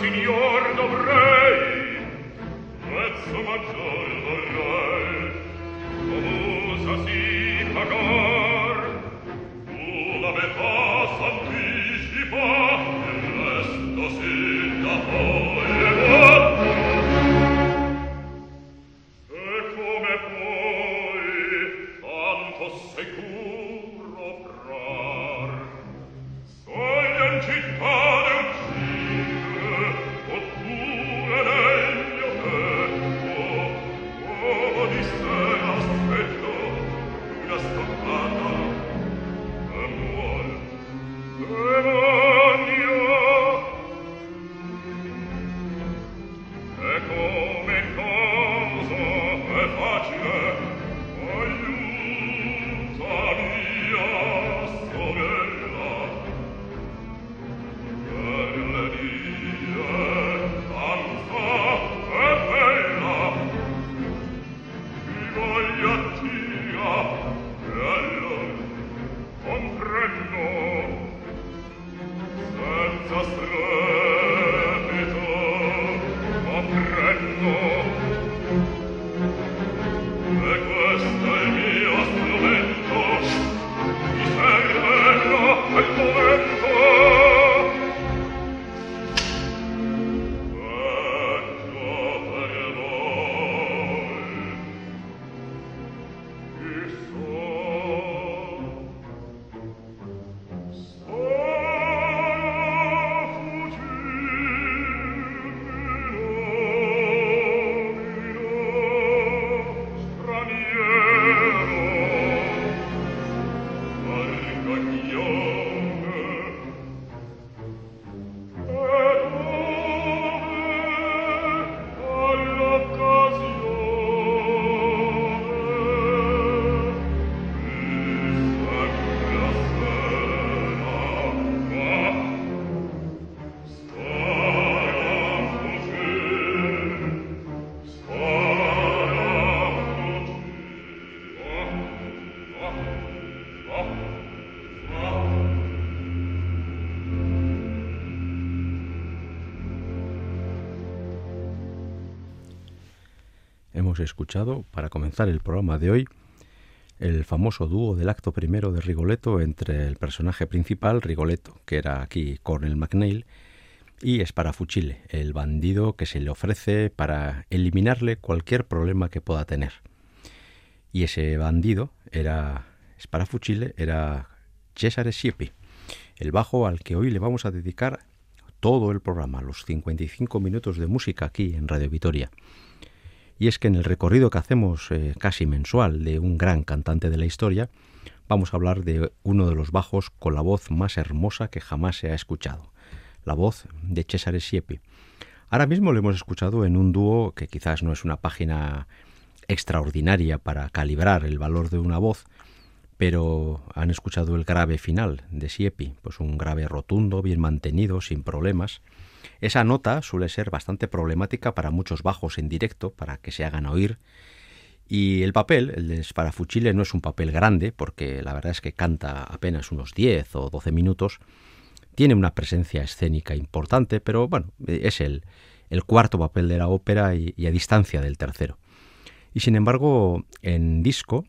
signor dovrei prezzo maggior vorrei. Famosa si pagar tu la metà s'anticipa il resto si da for escuchado, para comenzar el programa de hoy, el famoso dúo del acto primero de Rigoletto entre el personaje principal, Rigoletto, que era aquí Cornel McNeil, y Sparafucile, el bandido que se le ofrece para eliminarle cualquier problema que pueda tener. Y ese bandido era Sparafucile, era Cesare Siepi, el bajo al que hoy le vamos a dedicar todo el programa, los 55 minutos de música aquí en Radio Vitoria y es que en el recorrido que hacemos eh, casi mensual de un gran cantante de la historia, vamos a hablar de uno de los bajos con la voz más hermosa que jamás se ha escuchado, la voz de Cesare Siepi. Ahora mismo lo hemos escuchado en un dúo que quizás no es una página extraordinaria para calibrar el valor de una voz, pero han escuchado el grave final de Siepi, pues un grave rotundo, bien mantenido, sin problemas, esa nota suele ser bastante problemática para muchos bajos en directo, para que se hagan oír. Y el papel, el de Sparafucile, no es un papel grande, porque la verdad es que canta apenas unos 10 o 12 minutos. Tiene una presencia escénica importante, pero bueno, es el, el cuarto papel de la ópera y, a distancia del tercero. Y sin embargo, en disco,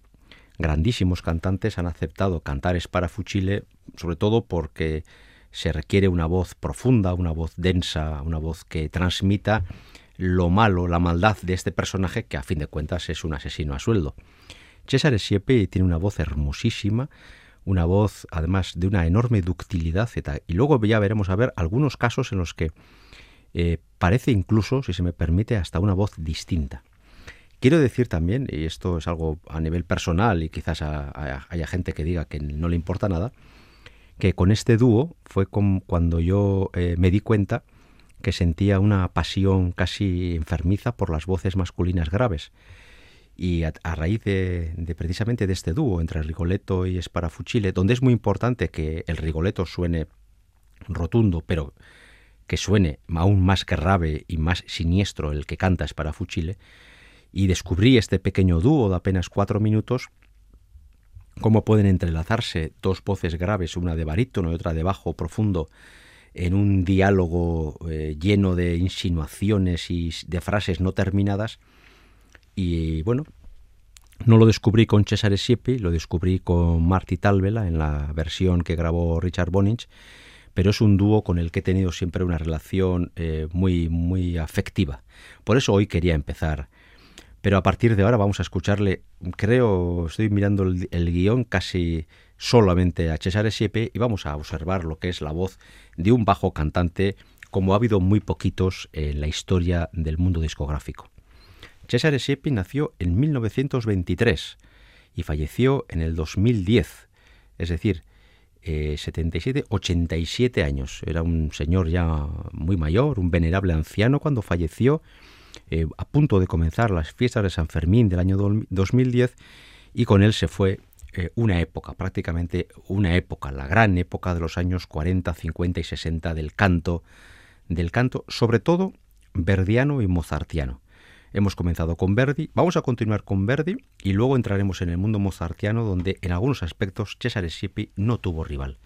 grandísimos cantantes han aceptado cantar Sparafucile, sobre todo porque se requiere una voz profunda, una voz densa, una voz que transmita lo malo, la maldad de este personaje que a fin de cuentas es un asesino a sueldo. César Siepe tiene una voz hermosísima, una voz además de una enorme ductilidad y luego ya veremos a ver algunos casos en los que eh, parece incluso, si se me permite, hasta una voz distinta. Quiero decir también, y esto es algo a nivel personal y quizás haya gente que diga que no le importa nada, que con este dúo fue cuando yo eh, me di cuenta que sentía una pasión casi enfermiza por las voces masculinas graves. Y a, raíz de, precisamente de este dúo entre Rigoletto y Sparafucile, donde es muy importante que el Rigoletto suene rotundo, pero que suene aún más grave y más siniestro el que canta Sparafucile, y descubrí este pequeño dúo de apenas cuatro minutos, cómo pueden entrelazarse dos voces graves, una de barítono y otra de bajo profundo, en un diálogo eh, lleno de insinuaciones y de frases no terminadas. Y bueno, no lo descubrí con Cesare Siepi, lo descubrí con Marty Talvela en la versión que grabó Richard Bonich, pero es un dúo con el que he tenido siempre una relación eh, muy, muy afectiva. Por eso hoy quería empezar. Pero a partir de ahora vamos a escucharle, creo, estoy mirando el, guion casi solamente a Cesare Siepe y vamos a observar lo que es la voz de un bajo cantante como ha habido muy poquitos en la historia del mundo discográfico. Cesare Siepe nació en 1923 y falleció en el 2010, es decir, 77, eh, 87 años. Era un señor ya muy mayor, un venerable anciano cuando falleció eh, a punto de comenzar las fiestas de San Fermín del año 2010 y con él se fue eh, una época, prácticamente una época, la gran época de los años 40, 50 y 60 del canto, del canto, sobre todo verdiano y mozartiano. Hemos comenzado con Verdi, vamos a continuar con Verdi y luego entraremos en el mundo mozartiano donde en algunos aspectos Cesare Siepi no tuvo rival.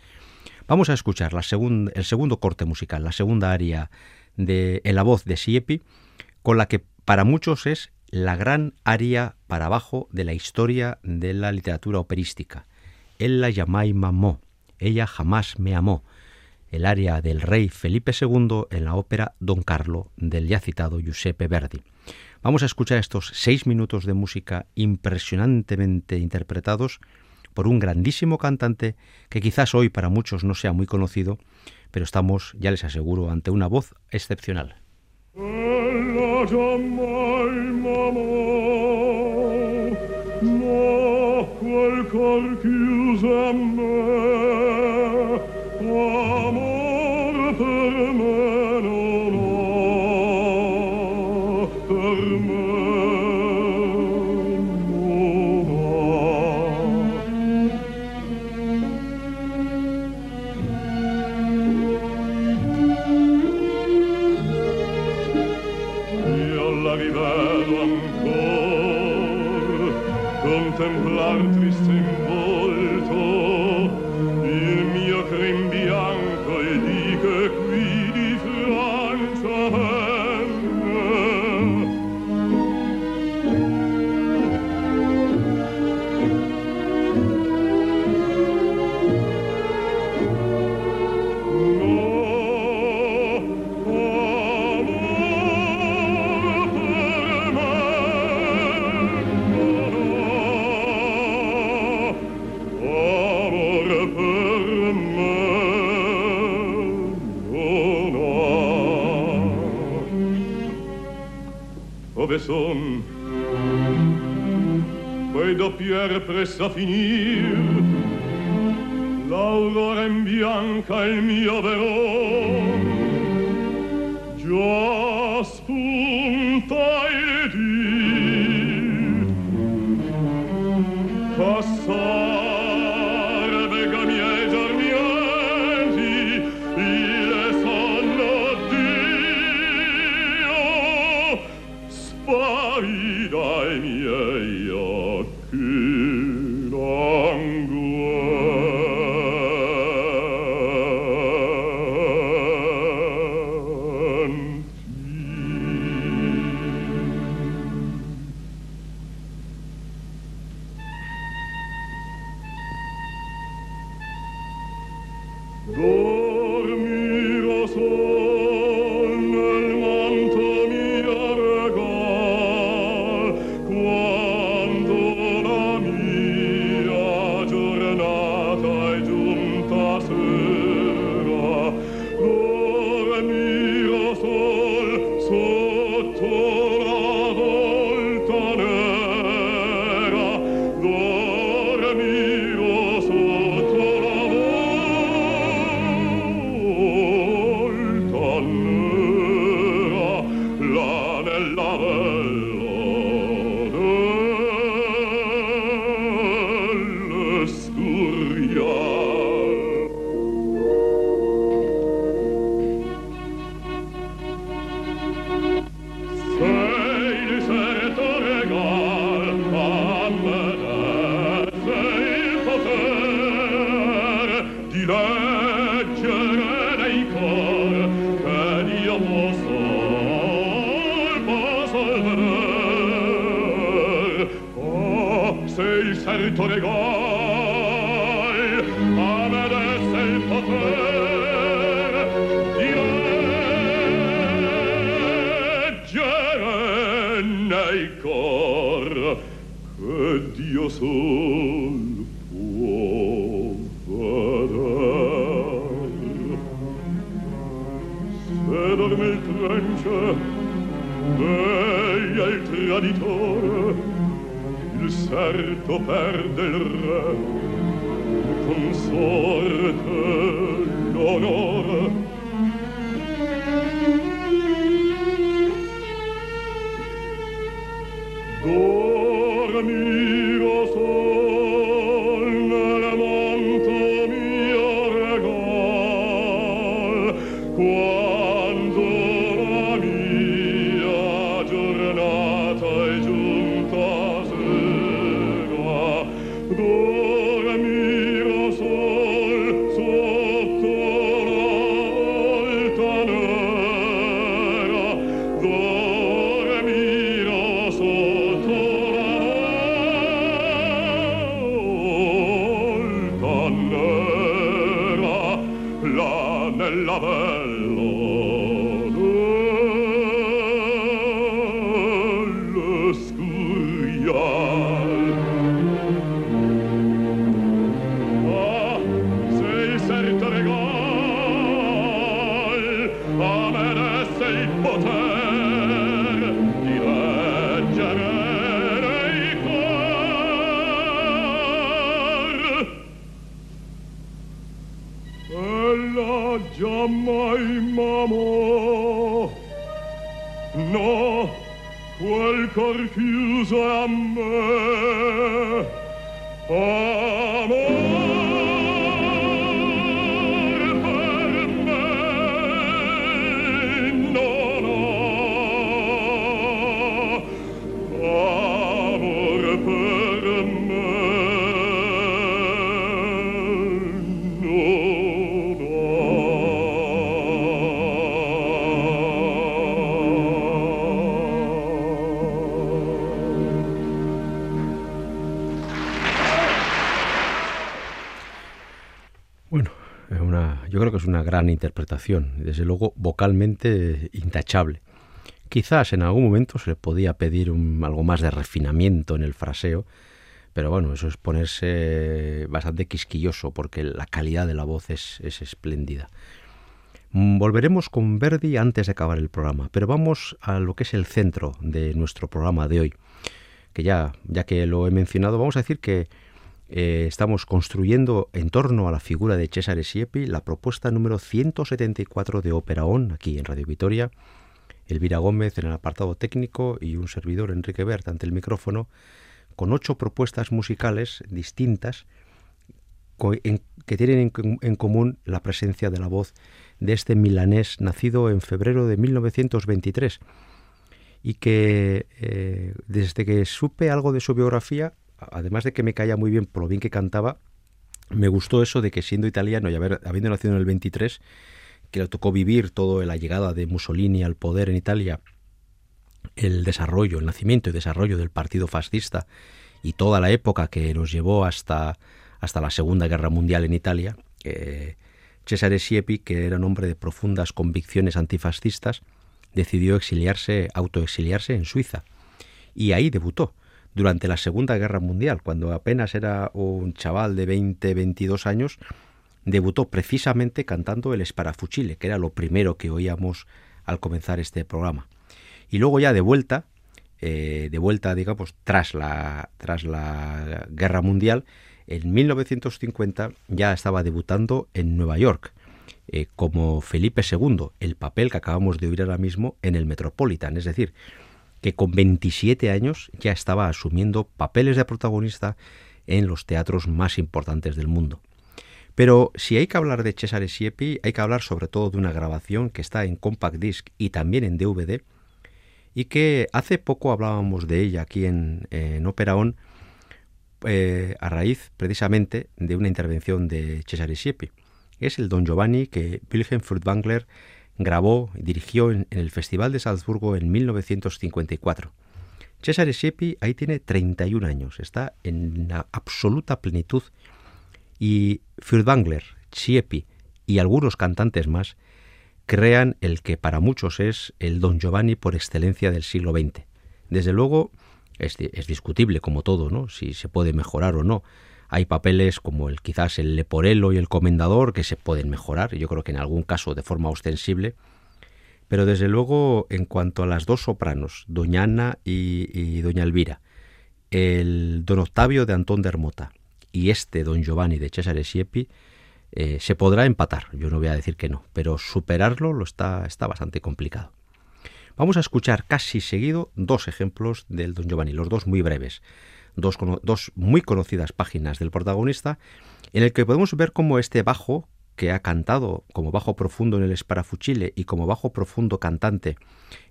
Vamos a escuchar el segundo corte musical, la segunda aria de, en la voz de Siepi, con la que para muchos es la gran aria para abajo de la historia de la literatura operística. Él la y mamó, ella jamás me amó, el aria del rey Felipe II en la ópera Don Carlo del ya citado Giuseppe Verdi. Vamos a escuchar estos seis minutos de música impresionantemente interpretados por un grandísimo cantante que quizás hoy para muchos no sea muy conocido, pero estamos, ya les aseguro, ante una voz excepcional. Son pierre presto a finir l'aurora in bianca il mio vero già spunta il dì passare dai miei nel cor che Dio sol può vedere se dorme il trenche veglia il traditore il serto perde il re il consorte l'onore. me. No, quel cor chiuso a me. Amor es una gran interpretación, desde luego vocalmente intachable. Quizás en algún momento se le podía pedir algo más de refinamiento en el fraseo, pero bueno, eso es ponerse bastante quisquilloso porque la calidad de la voz es, es espléndida. Mm, Volveremos con Verdi antes de acabar el programa, pero vamos a lo que es el centro de nuestro programa de hoy, que ya, ya que lo he mencionado, vamos a decir que eh, estamos construyendo en torno a la figura de Cesare Siepi la propuesta número 174 de Ópera On, aquí en Radio Vitoria. Elvira Gómez en el apartado técnico y un servidor, Enrique Bert, ante el micrófono, con ocho propuestas musicales distintas que tienen en común la presencia de la voz de este milanés nacido en febrero de 1923 y que eh, desde que supe algo de su biografía, además de que me caía muy bien por lo bien que cantaba, me gustó eso de que siendo italiano y haber, habiendo nacido en el 23, que le tocó vivir toda la llegada de Mussolini al poder en Italia, el desarrollo, el nacimiento y desarrollo del partido fascista y toda la época que nos llevó hasta, hasta la Segunda Guerra Mundial en Italia, eh, Cesare Siepi, que era un hombre de profundas convicciones antifascistas, decidió exiliarse, autoexiliarse en Suiza. Y ahí debutó, durante la Segunda Guerra Mundial, cuando apenas era un chaval de 20, 22 años, debutó precisamente cantando el Sparafucile, que era lo primero que oíamos al comenzar este programa. Y luego ya de vuelta, eh, de vuelta, digamos, tras la, tras la Guerra Mundial, en 1950 ya estaba debutando en Nueva York eh, como Felipe II, el papel que acabamos de oír ahora mismo en el Metropolitan, es decir, que con 27 años ya estaba asumiendo papeles de protagonista en los teatros más importantes del mundo. Pero si hay que hablar de Cesare Siepi, hay que hablar sobre todo de una grabación que está en compact disc y también en DVD, y que hace poco hablábamos de ella aquí en, Opera On, eh, a raíz precisamente de una intervención de Cesare Siepi. Es el Don Giovanni que Wilhelm Furtwängler grabó y dirigió en, el Festival de Salzburgo en 1954. Cesare Siepi ahí tiene 31 años, está en la absoluta plenitud y Furtwängler, Siepi y algunos cantantes más crean el que para muchos es el Don Giovanni por excelencia del siglo XX. Desde luego es, es discutible como todo, ¿no? Si se puede mejorar o no. Hay papeles como el quizás el Leporello y el Comendador que se pueden mejorar, yo creo que en algún caso de forma ostensible, pero desde luego en cuanto a las dos sopranos, Doña Ana y, Doña Elvira, el Don Octavio de Antón de Hermota y este Don Giovanni de Cesare Siepi, eh, se podrá empatar, yo no voy a decir que no, pero superarlo lo está, está bastante complicado. Vamos a escuchar casi seguido dos ejemplos del Don Giovanni, los dos muy breves dos, muy conocidas páginas del protagonista, en el que podemos ver cómo este bajo, que ha cantado como bajo profundo en el Sparafucile y como bajo profundo cantante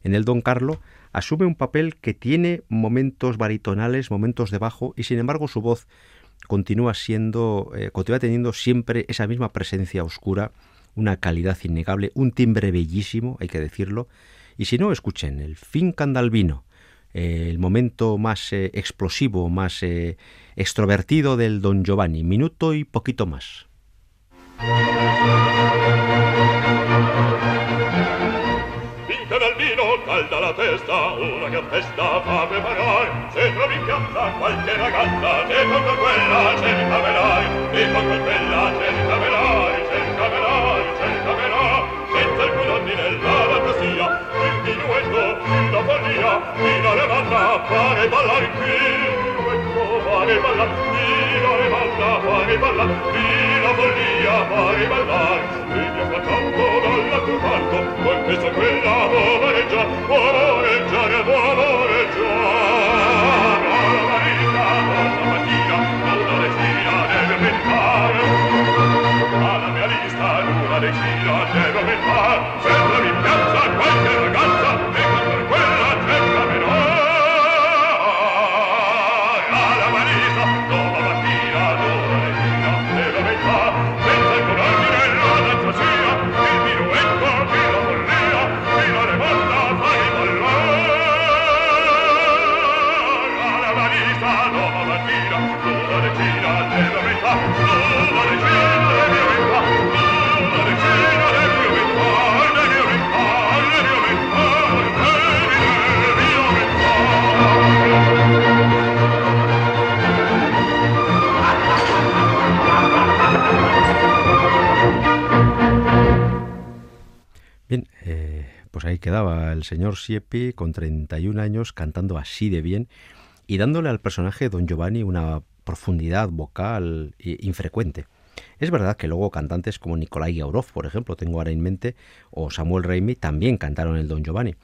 en el Don Carlo, asume un papel que tiene momentos baritonales, momentos de bajo, y sin embargo su voz continúa siendo, eh, continúa teniendo siempre esa misma presencia oscura, una calidad innegable, un timbre bellísimo, hay que decirlo. Y si no, escuchen el Fin Candalvino, eh, el momento más eh, explosivo, más eh, extrovertido del Don Giovanni. Minuto y poquito más. Calda la una. Se verai, fino le banda fare ballare fino e trovare ballar fino le banda fare ballar fino follia fare ballar fino a tanto dalla tu parto col peso quella voleggia voleggiare voleggiare alla marina alla mattina alla regina deve pensare. Alla mia lista nulla decina deve pensare. Sempre mi quedaba el señor Siepi con 31 años cantando así de bien y dándole al personaje Don Giovanni una profundidad vocal infrecuente. Es verdad que luego cantantes como Nikolai Gaurov, por ejemplo, tengo ahora en mente, o Samuel Raimi también cantaron el Don Giovanni.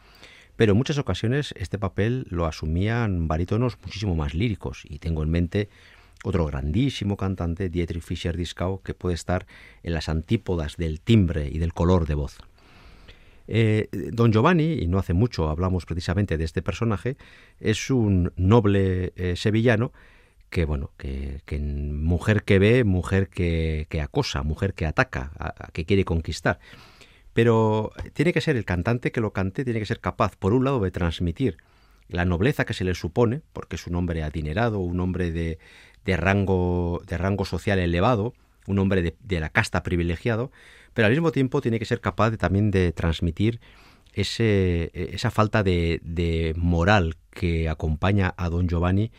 Pero en muchas ocasiones este papel lo asumían barítonos muchísimo más líricos y tengo en mente otro grandísimo cantante, Dietrich Fischer-Dieskau, que puede estar en las antípodas del timbre y del color de voz. Eh, don Giovanni, y no hace mucho hablamos precisamente de este personaje, es un noble eh, sevillano que, bueno, que, mujer que ve, mujer que, acosa, mujer que ataca, que quiere conquistar. Pero tiene que ser el cantante que lo cante, tiene que ser capaz, por un lado, de transmitir la nobleza que se le supone, porque es un hombre adinerado, un hombre de, rango, de rango social elevado, un hombre de, de la casta privilegiado, pero al mismo tiempo tiene que ser capaz de, también de transmitir ese, esa falta de, moral que acompaña a don Giovanni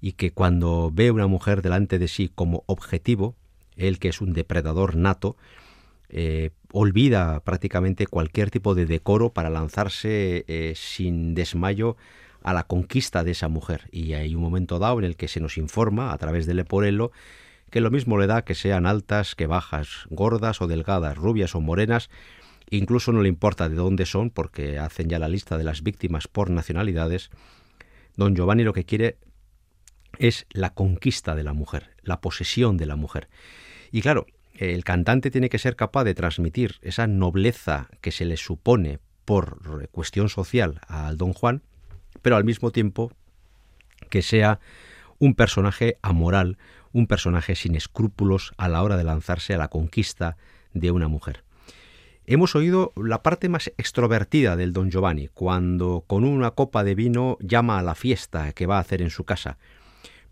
y que cuando ve una mujer delante de sí como objetivo, él que es un depredador nato, eh, olvida prácticamente cualquier tipo de decoro para lanzarse eh, sin desmayo a la conquista de esa mujer. Y hay un momento dado en el que se nos informa a través del Leporello que lo mismo le da que sean altas que bajas, gordas o delgadas, rubias o morenas, incluso no le importa de dónde son porque hacen ya la lista de las víctimas por nacionalidades, don Giovanni lo que quiere es la conquista de la mujer, la posesión de la mujer. Y claro, el cantante tiene que ser capaz de transmitir esa nobleza que se le supone por cuestión social al don Juan, pero al mismo tiempo que sea un personaje amoral, un personaje sin escrúpulos a la hora de lanzarse a la conquista de una mujer. Hemos oído la parte más extrovertida del don Giovanni, cuando con una copa de vino llama a la fiesta que va a hacer en su casa.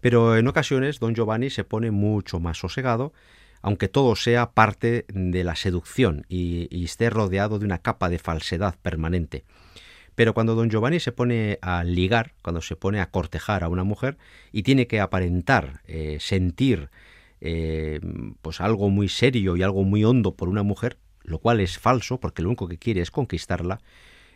Pero en ocasiones don Giovanni se pone mucho más sosegado, aunque todo sea parte de la seducción y, esté rodeado de una capa de falsedad permanente. Pero cuando don Giovanni se pone a ligar, cuando se pone a cortejar a una mujer y tiene que aparentar, eh, sentir eh, pues algo muy serio y algo muy hondo por una mujer, lo cual es falso porque lo único que quiere es conquistarla,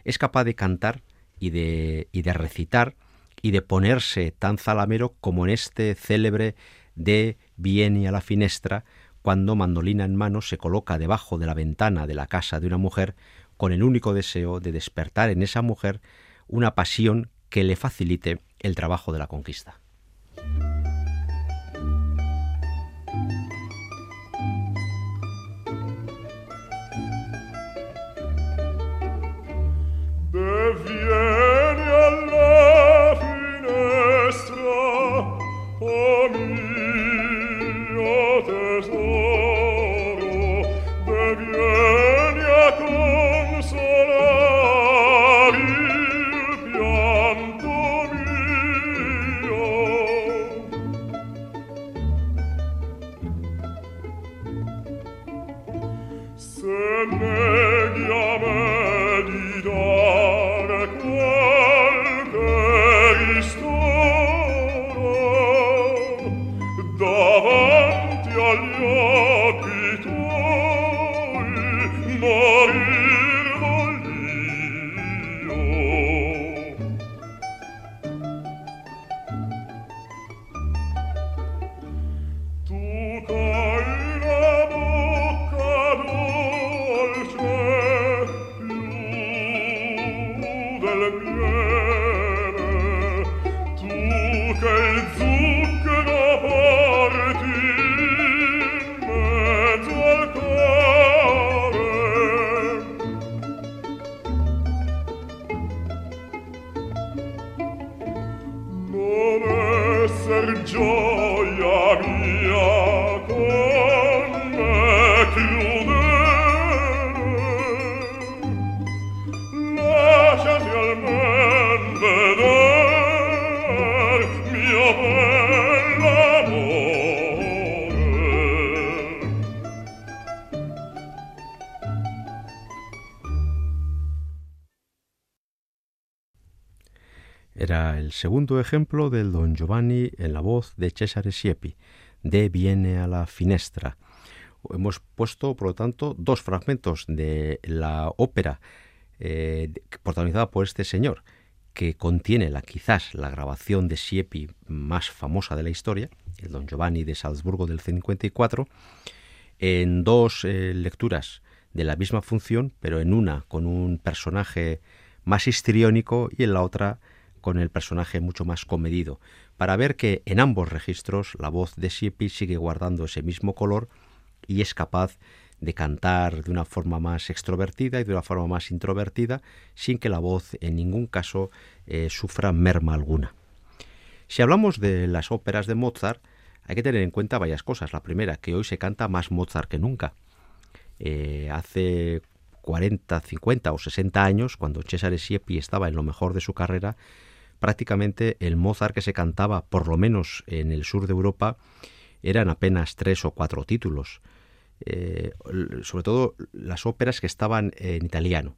es capaz de cantar y de, y de recitar y de ponerse tan zalamero como en este célebre de Viene a la finestra, cuando mandolina en mano se coloca debajo de la ventana de la casa de una mujer con el único deseo de despertar en esa mujer una pasión que le facilite el trabajo de la conquista. Era el segundo ejemplo del Don Giovanni en la voz de Cesare Siepi, de Viene a la finestra. Hemos puesto, por lo tanto, dos fragmentos de la ópera eh, protagonizada por este señor, que contiene la, quizás la grabación de Siepi más famosa de la historia, el Don Giovanni de Salzburgo del 54, en dos eh, lecturas de la misma función, pero en una con un personaje más histriónico y en la otra con el personaje mucho más comedido, para ver que en ambos registros la voz de Siepi sigue guardando ese mismo color y es capaz de cantar de una forma más extrovertida y de una forma más introvertida, sin que la voz en ningún caso eh, sufra merma alguna. Si hablamos de las óperas de Mozart, hay que tener en cuenta varias cosas. La primera, que hoy se canta más Mozart que nunca. Eh, hace 40, 50 o 60 años, cuando Cesare Siepi estaba en lo mejor de su carrera, prácticamente el Mozart que se cantaba, por lo menos en el sur de Europa, eran apenas tres o cuatro títulos. Eh, sobre todo las óperas que estaban en italiano.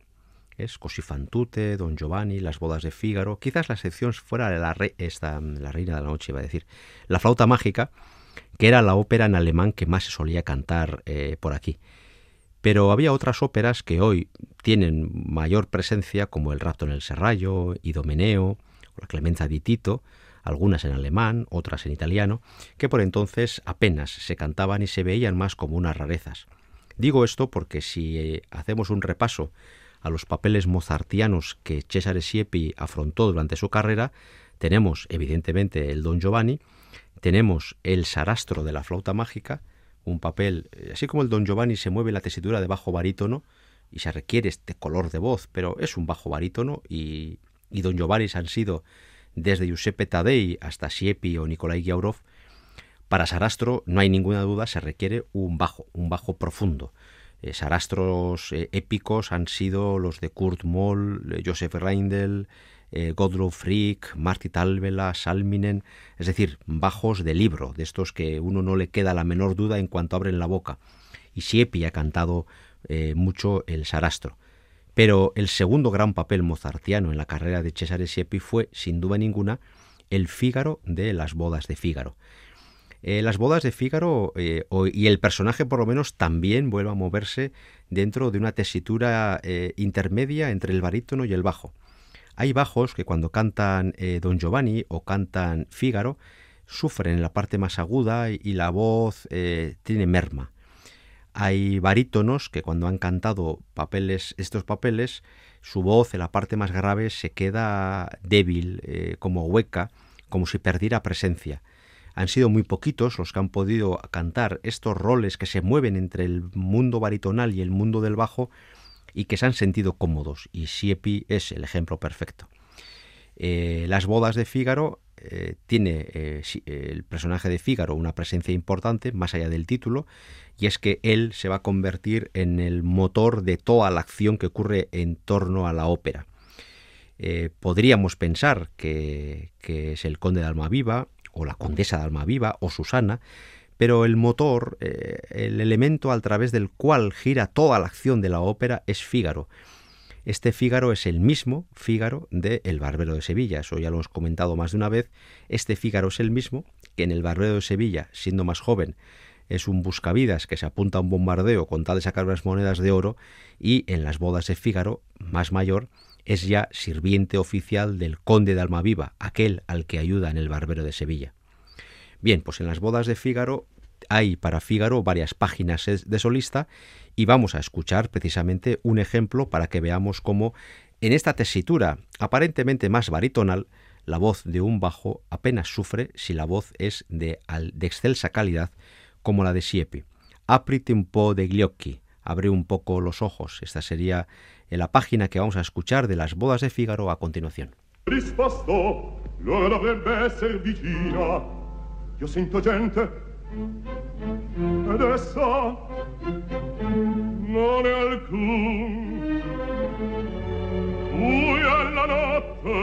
Es Così fan tutte, Don Giovanni, Las bodas de Fígaro. Quizás la excepción fuera la, esta, la Reina de la Noche, iba a decir. La flauta mágica, que era la ópera en alemán que más se solía cantar eh, por aquí. Pero había otras óperas que hoy tienen mayor presencia, como El rapto en el serrallo, Idomeneo, la Clemenza di Tito, algunas en alemán, otras en italiano, que por entonces apenas se cantaban y se veían más como unas rarezas. Digo esto porque si eh, hacemos un repaso a los papeles mozartianos que Cesare Siepi afrontó durante su carrera, tenemos evidentemente el Don Giovanni, tenemos el Sarastro de la flauta mágica, un papel, eh, así como el Don Giovanni se mueve la tesitura de bajo barítono y se requiere este color de voz, pero es un bajo barítono y y don Giovanni han sido desde Giuseppe Tadei hasta Siepi o Nikolai Giaurov, para Sarastro no hay ninguna duda, se requiere un bajo, un bajo profundo. eh, sarastros eh, épicos han sido los de Kurt Moll, Joseph Reindel, eh, Godlow Frick, Marty Talvela, Salminen, es decir, bajos de libro, de estos que uno no le queda la menor duda en cuanto abren la boca. Y Siepi ha cantado mucho el sarastro. Pero el segundo gran papel mozartiano en la carrera de Cesare Siepi fue, sin duda ninguna, el Fígaro de las bodas de Fígaro. Eh, las bodas de Fígaro eh, y el personaje por lo menos también vuelve a moverse dentro de una tesitura eh, intermedia entre el barítono y el bajo. Hay bajos que cuando cantan Don Giovanni o cantan Fígaro sufren en la parte más aguda y, la voz tiene merma. Hay barítonos que cuando han cantado papeles, estos papeles, su voz en la parte más grave se queda débil, como hueca, como si perdiera presencia han sido muy poquitos los que han podido cantar estos roles que se mueven entre el mundo baritonal y el mundo del bajo y que se han sentido cómodos, y Siepi es el ejemplo perfecto. Eh, las bodas de Fígaro eh, tiene eh, el personaje de Fígaro una presencia importante, más allá del título, y es que él se va a convertir en el motor de toda la acción que ocurre en torno a la ópera. podríamos pensar que, que, es el conde de Almaviva o la condesa de Almaviva, o Susana, pero el motor, eh, el elemento a través del cual gira toda la acción de la ópera es Fígaro. Este Fígaro es el mismo Fígaro de El Barbero de Sevilla, eso ya lo hemos comentado más de una vez. Este Fígaro es el mismo que en El Barbero de Sevilla, siendo más joven, es un buscavidas que se apunta a un bombardeo con tal de sacar unas monedas de oro y en las bodas de Fígaro, más mayor, es ya sirviente oficial del conde de Almaviva, aquel al que ayuda en el Barbero de Sevilla. Bien, pues en las bodas de Fígaro hay para Fígaro varias páginas de solista y vamos a escuchar precisamente un ejemplo para que veamos cómo en esta tesitura aparentemente más baritonal la voz de un bajo apenas sufre si la voz es de, de excelsa calidad como la de Siepi. Aprite un po de gliocchi, abre un poco los ojos. Esta sería en la página que vamos a escuchar de las bodas de Fígaro a continuación. Ed essa non è alcun. Fui alla notte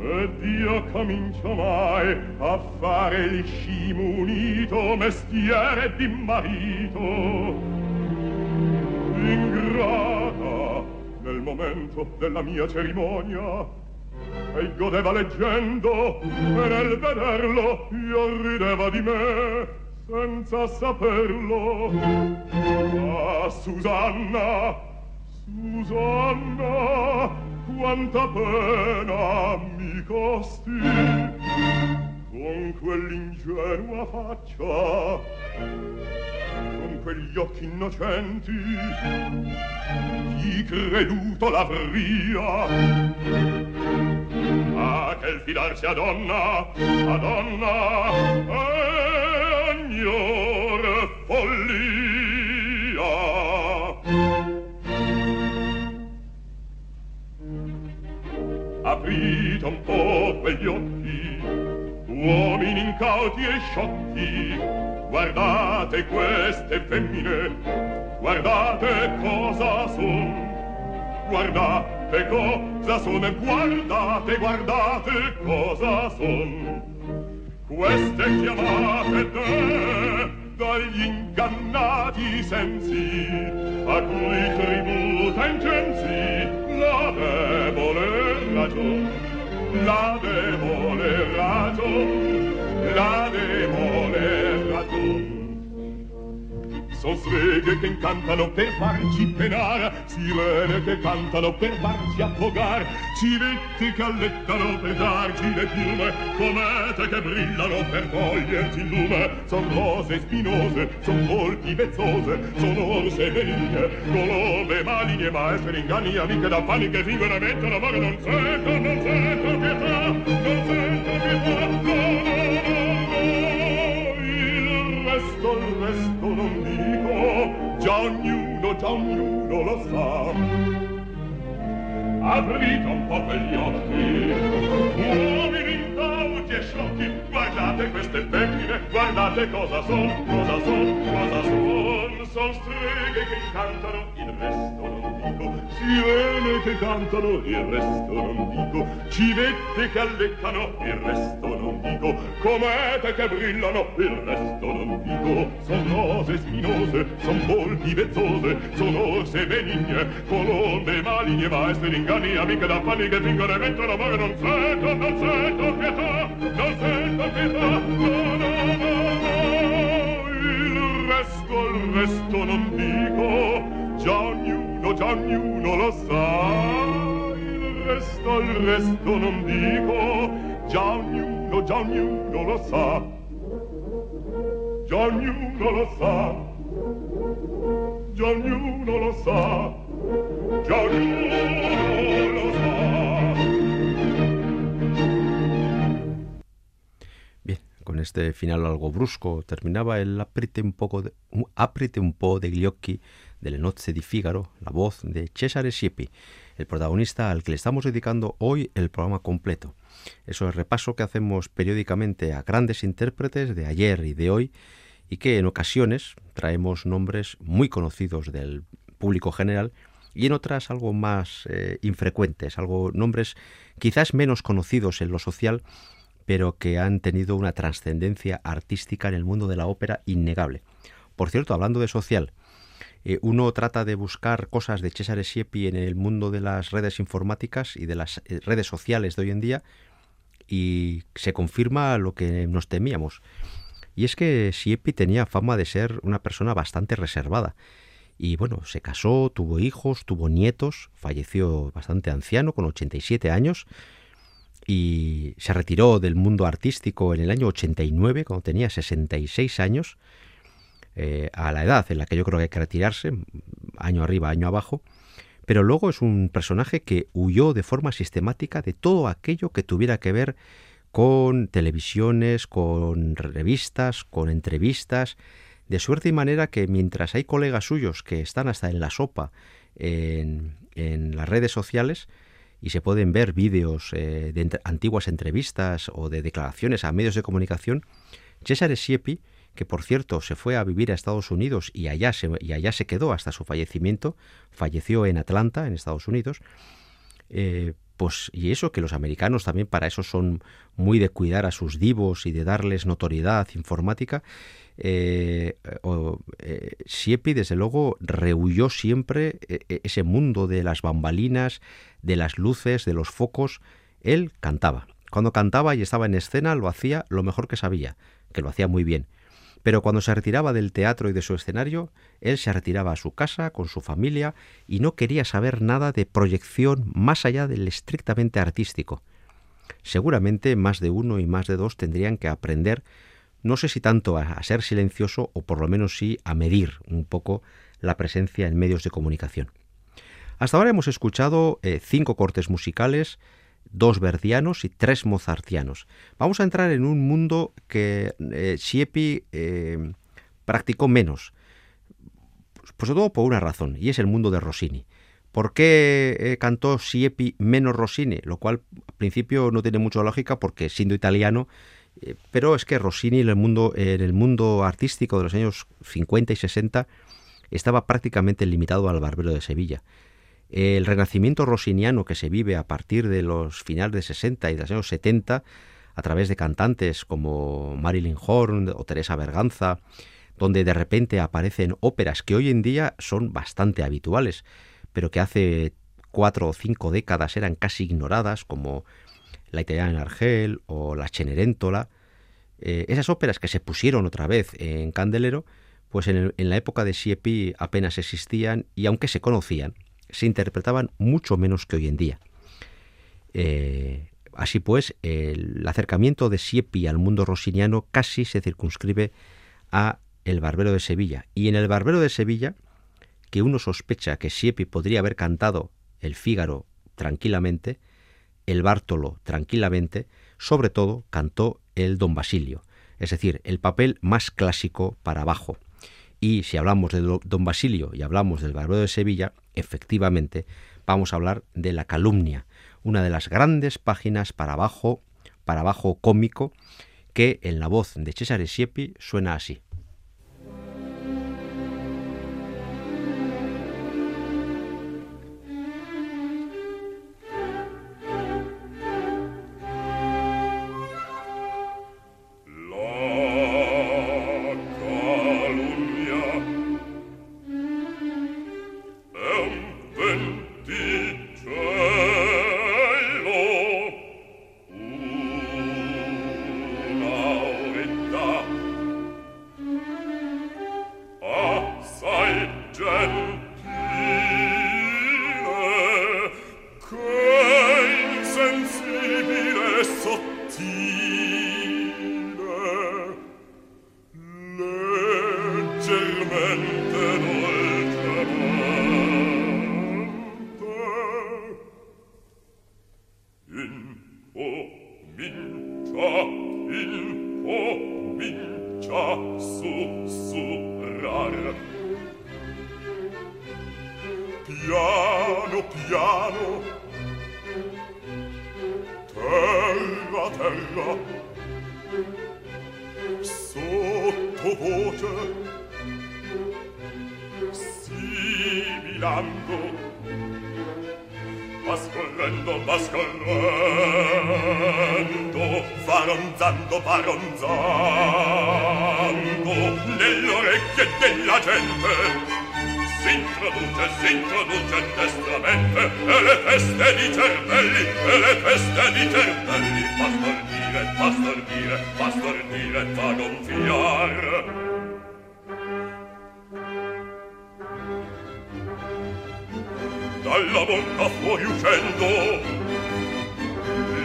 ed io comincio mai a fare il scimunito mestiere di marito ingrata nel momento della mia cerimonia e godeva leggendo e nel vederlo io rideva di me senza saperlo. Ma Susanna Susanna quanta pena mi costi. Con quell'ingenua faccia con quegli occhi innocenti chi creduto l'avria ah che il fidarsi a donna a donna è ognor follia. Aprite un po' quegli occhi uomini incauti e sciocchi guardate queste femmine guardate cosa son guardate cosa son, guardate, guardate cosa son. Queste chiamate te dagli ingannati sensi, a cui tributa incensi la debole ragion, la debole ragion, la debole ragion. Son sveghe che incantano per farci penar Sirene che cantano per farci affogar Civette che allettano per darci le piume Comete che brillano per toglierci il lume. Son rose spinose, son volpi vezzose Son orse benigne, colombe maligne Maestre inganni, amiche da fanni Che fingono e mettono ma non sento, non sento pietà Non sento pietà, no, no, no resto, il resto non dico, già ognuno, già ognuno lo sa. Aprite un po' quegli occhi, uomini anche sciocchi guardate queste tecniche guardate cosa son cosa son cosa son. Son streghe che cantano il resto non dico. Sirene che cantano il resto non dico. Civette che allettano il resto non dico. Comete che brillano il resto non dico. Son rose spinose son volpi vezzose son orse benigne. Colombe maligne maestre d'inganni amiche da panni che fingono e mettono ma che non c'è non sento pietà. Già ognuno lo sa, già ognuno lo sa, già ognuno lo sa. Con este final algo brusco terminaba el aprite un poco de, un un po' de gliocchi de Le nozze di Figaro, la voz de Cesare Siepi, el protagonista al que le estamos dedicando hoy el programa completo. Eso es repaso que hacemos periódicamente a grandes intérpretes de ayer y de hoy y que en ocasiones traemos nombres muy conocidos del público general y en otras algo más eh, infrecuentes, algo nombres quizás menos conocidos en lo social, pero que han tenido una trascendencia artística en el mundo de la ópera innegable. Por cierto, hablando de social, eh, uno trata de buscar cosas de Cesare Siepi en el mundo de las redes informáticas y de las eh, redes sociales de hoy en día y se confirma lo que nos temíamos. Y es que Siepi tenía fama de ser una persona bastante reservada. Y bueno, se casó, tuvo hijos, tuvo nietos, falleció bastante anciano, con 87 años, y se retiró del mundo artístico en el año 89, cuando tenía 66 años, eh, a la edad en la que yo creo que hay que retirarse, año arriba, año abajo, pero luego es un personaje que huyó de forma sistemática de todo aquello que tuviera que ver con televisiones, con revistas, con entrevistas, de suerte y manera que mientras hay colegas suyos que están hasta en la sopa en, en las redes sociales y se pueden ver vídeos eh, de antiguas entrevistas o de declaraciones a medios de comunicación, Cesare Siepi, que por cierto se fue a vivir a Estados Unidos y allá se, y allá se quedó hasta su fallecimiento, falleció en Atlanta, en Estados Unidos, eh, pues y eso que los americanos también para eso son muy de cuidar a sus divos y de darles notoriedad informática eh, eh, Siepi desde luego rehuyó siempre eh, ese mundo de las bambalinas de las luces de los focos. Él cantaba. Cuando cantaba y estaba en escena lo hacía lo mejor que sabía que lo hacía muy bien. Pero cuando se retiraba del teatro y de su escenario, él se retiraba a su casa con su familia y no quería saber nada de proyección más allá del estrictamente artístico. Seguramente más de uno y más de dos tendrían que aprender, no sé si tanto a, ser silencioso o por lo menos sí a medir un poco la presencia en medios de comunicación. Hasta ahora hemos escuchado eh, cinco cortes musicales, dos verdianos y tres mozartianos. Vamos a entrar en un mundo que eh, Siepi eh, practicó menos, pues sobre todo por una razón, y es el mundo de Rossini. ¿Por qué eh, cantó Siepi menos Rossini? Lo cual al principio no tiene mucha lógica porque siendo italiano, pero es que Rossini en el, mundo, en el mundo artístico de los años 50 y 60 estaba prácticamente limitado al Barbero de Sevilla. El renacimiento rossiniano que se vive a partir de los finales de 60 y de los años 70, a través de cantantes como Marilyn Horn o Teresa Berganza, donde de repente aparecen óperas que hoy en día son bastante habituales, pero que hace cuatro o cinco décadas eran casi ignoradas, como la italiana en Argel o la Cenerentola. Eh, esas óperas que se pusieron otra vez en Candelero, pues en, la época de Siepi apenas existían y aunque se conocían, se interpretaban mucho menos que hoy en día. Eh, así pues, el acercamiento de Siepi al mundo rossiniano casi se circunscribe a El Barbero de Sevilla. Y en El Barbero de Sevilla, que uno sospecha que Siepi podría haber cantado El Fígaro tranquilamente, el Bártolo tranquilamente, sobre todo cantó el Don Basilio, es decir, el papel más clásico para abajo. Y si hablamos de Don Basilio y hablamos del Barbero de Sevilla, efectivamente vamos a hablar de la calumnia, una de las grandes páginas para abajo, para abajo cómico, que en la voz de Cesare Siepi suena así. voce sibilando mascolando mascolando faronzando faronzando. Nell'orecchie della gente. Sind traduce, sind traduce testamente e le feste di cervelli, e le feste di cervelli. Fa stordire, fa stordire, fa stordire, fa gonfiar. Dalla bocca fuori uscendo,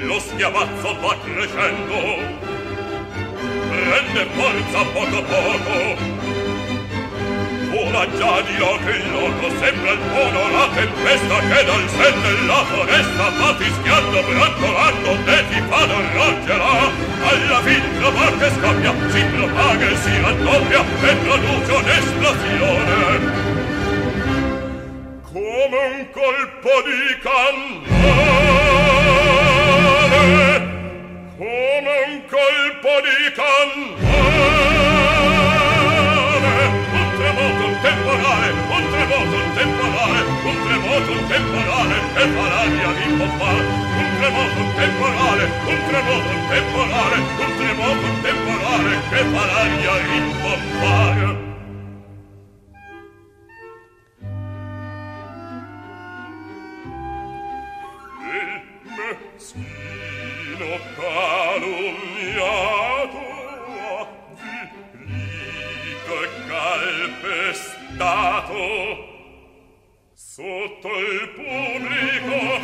lo schiavazzo va crescendo, prende forza poco a poco, una là che il loco sembra il tuono la tempesta che dal sen della foresta va fischiando brantolando e ti fa roggerà alla fin la parte scoppia si propaga e si raddoppia e produce un'esplosione. Come un colpo di cannone come un colpo di cannone. tremoto temporale che fa l'aria di pompà un tremoto temporale un tremoto temporale un tremoto temporale che fa l'aria di pompà meschino calunniato di lite calpestato tutto il pubblico.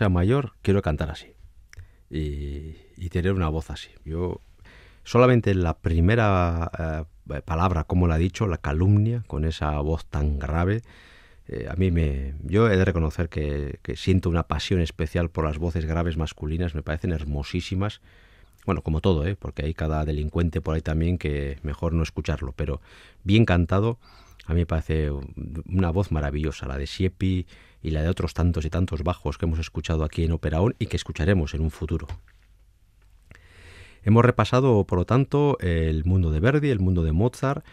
Sea mayor quiero cantar así y, tener una voz así. Yo solamente la primera eh, palabra, como la ha dicho, la calumnia, con esa voz tan grave, eh, a mí me... Yo he de reconocer que, siento una pasión especial por las voces graves masculinas, me parecen hermosísimas. Bueno, como todo, ¿eh? porque hay cada delincuente por ahí también que mejor no escucharlo, pero bien cantado, a mí me parece una voz maravillosa, la de Siepi, y la de otros tantos y tantos bajos que hemos escuchado aquí en Operaón y que escucharemos en un futuro. Hemos repasado, por lo tanto, el mundo de Verdi, el mundo de Mozart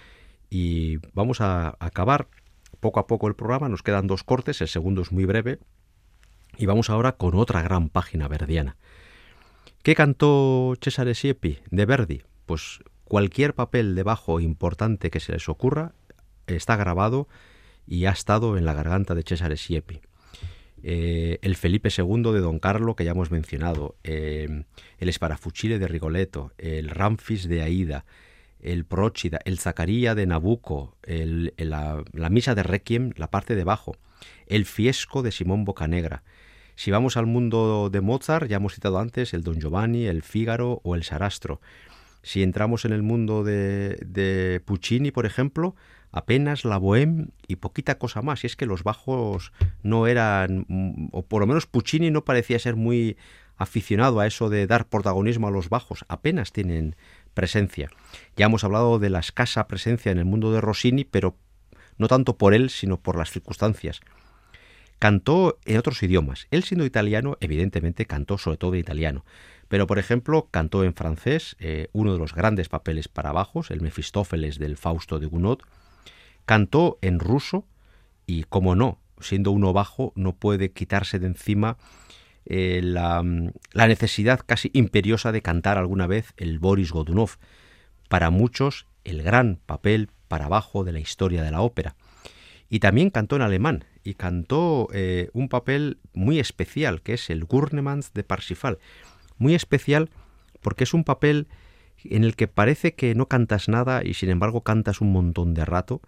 y vamos a acabar poco a poco el programa. Nos quedan dos cortes, el segundo es muy breve y vamos ahora con otra gran página verdiana. ¿Qué cantó Cesare Siepi de Verdi? Pues cualquier papel de bajo importante que se les ocurra está grabado y ha estado en la garganta de Cesare Siepi. Eh, el Felipe II de Don Carlo, que ya hemos mencionado, eh, el Sparafucile de Rigoletto, el Ramfis de Aida, el Próchida, el Zacaría de Nabucco, la, Misa de Requiem, la parte de bajo, el Fiesco de Simón Bocanegra. Si vamos al mundo de Mozart, ya hemos citado antes el Don Giovanni, el Fígaro o el Sarastro. Si entramos en el mundo de, de Puccini, por ejemplo, apenas la bohème y poquita cosa más. Y es que los bajos no eran, o por lo menos Puccini no parecía ser muy aficionado a eso de dar protagonismo a los bajos. Apenas tienen presencia. Ya hemos hablado de la escasa presencia en el mundo de Rossini, pero no tanto por él, sino por las circunstancias. Cantó en otros idiomas. Él siendo italiano, evidentemente cantó sobre todo en italiano. Pero, por ejemplo, cantó en francés eh, uno de los grandes papeles para bajos, el Mefistófeles del Fausto de Gounod, Cantó en ruso y, como no, siendo uno bajo, no puede quitarse de encima eh, la, necesidad casi imperiosa de cantar alguna vez el Boris Godunov, para muchos el gran papel para bajo de la historia de la ópera. Y también cantó en alemán, y cantó eh, un papel muy especial, que es el Gurnemans de Parsifal. Muy especial porque es un papel en el que parece que no cantas nada y sin embargo cantas un montón de rato,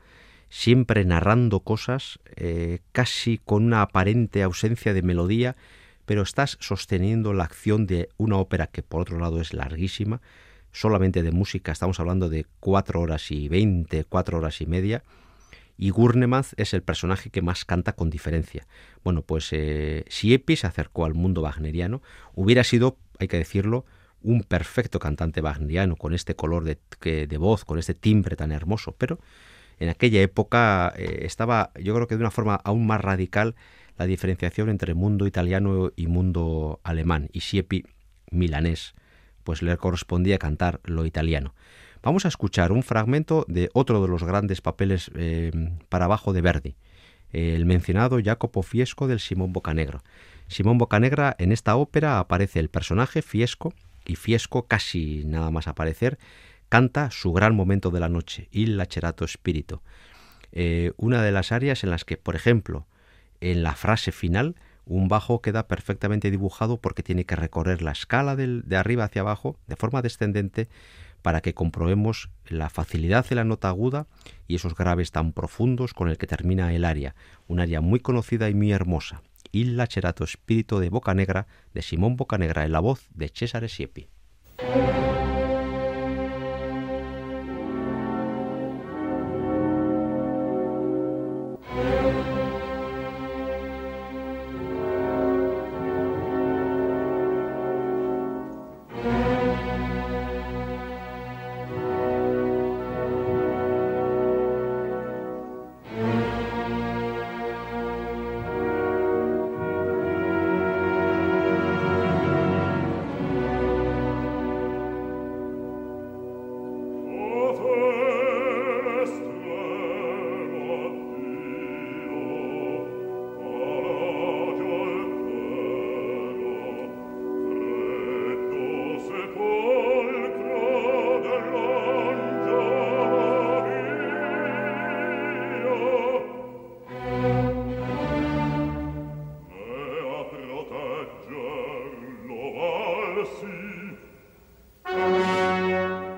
siempre narrando cosas, eh, casi con una aparente ausencia de melodía, pero estás sosteniendo la acción de una ópera que por otro lado es larguísima, solamente de música estamos hablando de cuatro horas y veinte, cuatro horas y media, y Gurnemaz es el personaje que más canta con diferencia. Bueno, pues eh, si Epi se acercó al mundo wagneriano, hubiera sido, hay que decirlo, un perfecto cantante wagneriano, con este color de, de voz, con este timbre tan hermoso, pero en aquella época eh, estaba, yo creo que de una forma aún más radical, la diferenciación entre mundo italiano y mundo alemán. Y Siepi, milanés, pues le correspondía cantar lo italiano. Vamos a escuchar un fragmento de otro de los grandes papeles eh, para abajo de Verdi, el mencionado Jacopo Fiesco del Simón Bocanegra. Simón Bocanegra en esta ópera aparece el personaje Fiesco y Fiesco casi nada más aparecer canta su gran momento de la noche, Il Lacerato Spirito, eh, una de las áreas en las que, por ejemplo, en la frase final, un bajo queda perfectamente dibujado porque tiene que recorrer la escala de arriba hacia abajo de forma descendente para que comprobemos la facilidad de la nota aguda y esos graves tan profundos con el que termina el aria, un área muy conocida y muy hermosa, Il Lacerato Spirito de Bocanegra, de Simón Bocanegra en la voz de Cesare Siepi. Música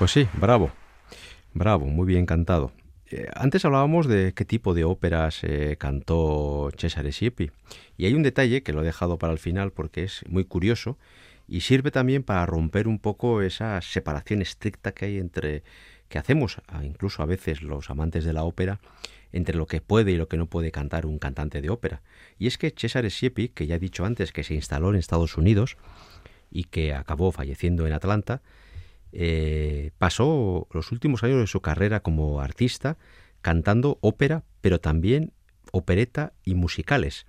Pues sí, bravo, bravo, muy bien cantado. Eh, antes hablábamos de qué tipo de óperas eh, cantó Cesare Siepi y hay un detalle que lo he dejado para el final porque es muy curioso y sirve también para romper un poco esa separación estricta que hay entre que hacemos incluso a veces los amantes de la ópera entre lo que puede y lo que no puede cantar un cantante de ópera. Y es que Cesare Siepi, que ya he dicho antes que se instaló en Estados Unidos y que acabó falleciendo en Atlanta, eh, pasó los últimos años de su carrera como artista cantando ópera, pero también opereta y musicales.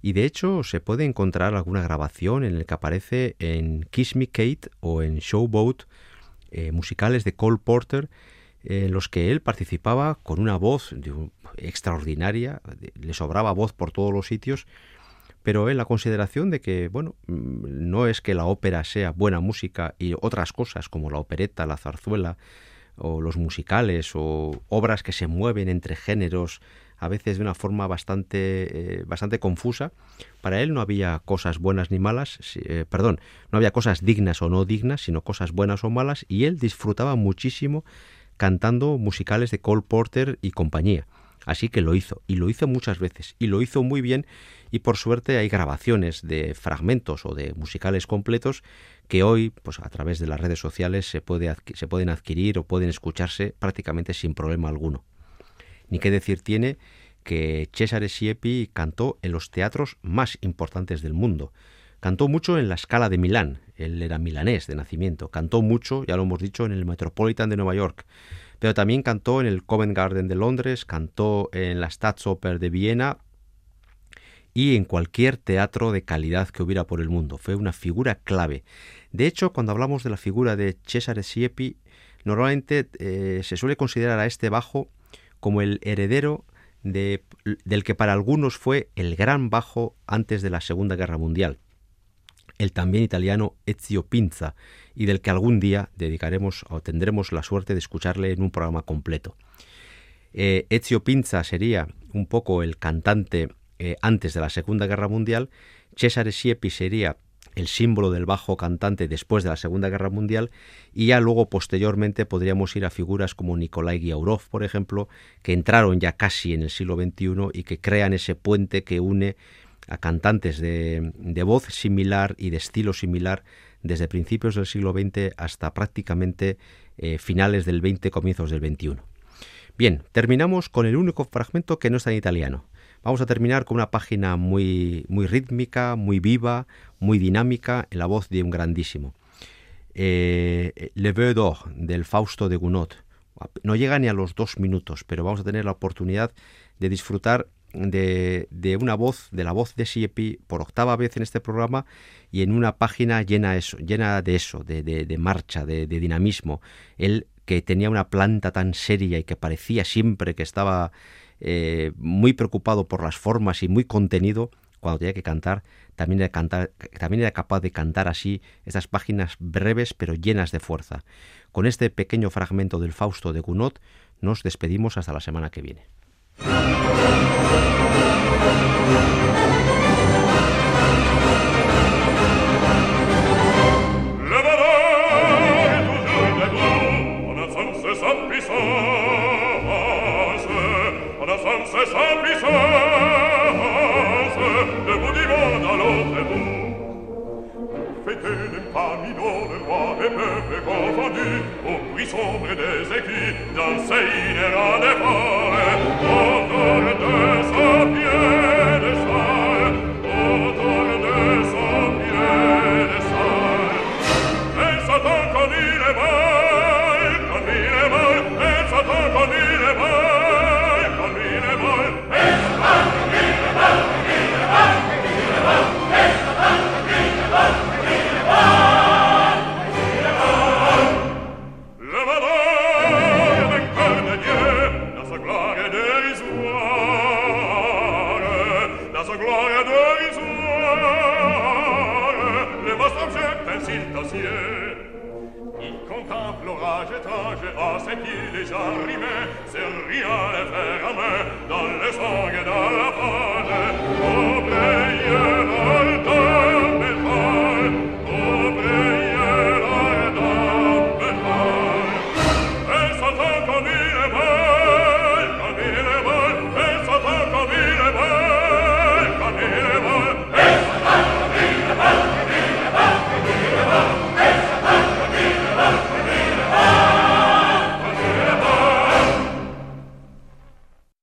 Y de hecho se puede encontrar alguna grabación en el que aparece en Kiss Me Kate o en Showboat, eh, musicales de Cole Porter, en los que él participaba con una voz extraordinaria, le sobraba voz por todos los sitios pero en la consideración de que, bueno, mm, no es que la ópera sea buena música y otras cosas como la opereta, la zarzuela o los musicales o obras que se mueven entre géneros a veces de una forma bastante, eh, bastante confusa. Para él no había cosas buenas ni malas, eh, perdón, no había cosas dignas o no dignas, sino cosas buenas o malas, y él disfrutaba muchísimo cantando musicales de Cole Porter y compañía. Así que lo hizo, y lo hizo muchas veces, y lo hizo muy bien, y por suerte hay grabaciones de fragmentos o de musicales completos que hoy, pues a través de las redes sociales, se, puede se pueden adquirir o pueden escucharse prácticamente sin problema alguno. Ni qué decir tiene que Cesare Siepi cantó en los teatros más importantes del mundo. Cantó mucho en la Scala de Milán, él era milanés de nacimiento, cantó mucho, ya lo hemos dicho, en el Metropolitan de Nueva York, pero también cantó en el Covent Garden de Londres, cantó en la Staatsoper de Viena y en cualquier teatro de calidad que hubiera por el mundo. Fue una figura clave. De hecho, cuando hablamos de la figura de Cesare Siepi, normalmente eh, se suele considerar a este bajo como el heredero de, del que para algunos fue el gran bajo antes de la Segunda Guerra Mundial, el también italiano Ezio Pinza, y del que algún día dedicaremos o tendremos la suerte de escucharle en un programa completo. Eh, Ezio Pinza sería un poco el cantante eh, antes de la Segunda Guerra Mundial, Cesare Siepi sería el símbolo del bajo cantante después de la Segunda Guerra Mundial y ya luego posteriormente podríamos ir a figuras como Nikolai Giaurov, por ejemplo, que entraron ya casi en el siglo XXI y que crean ese puente que une a cantantes de, voz similar y de estilo similar desde principios del siglo XX hasta prácticamente eh, finales del XX, comienzos del XXI. Bien, terminamos con el único fragmento que no está en italiano. Vamos a terminar con una página muy, muy rítmica, muy viva, muy dinámica, en la voz de un grandísimo. Eh, Le Vœu d'Or, del Fausto de Gounod. No llega ni a los dos minutos, pero vamos a tener la oportunidad de disfrutar de, una voz, de la voz de Siepi por octava vez en este programa y en una página llena, eso, llena de eso, de, marcha, de, de, dinamismo. Él que tenía una planta tan seria y que parecía siempre que estaba eh, muy preocupado por las formas y muy contenido, cuando tenía que cantar, también era, cantar, también era capaz de cantar así estas páginas breves pero llenas de fuerza. Con este pequeño fragmento del Fausto de Gounod nos despedimos hasta la semana que viene. Se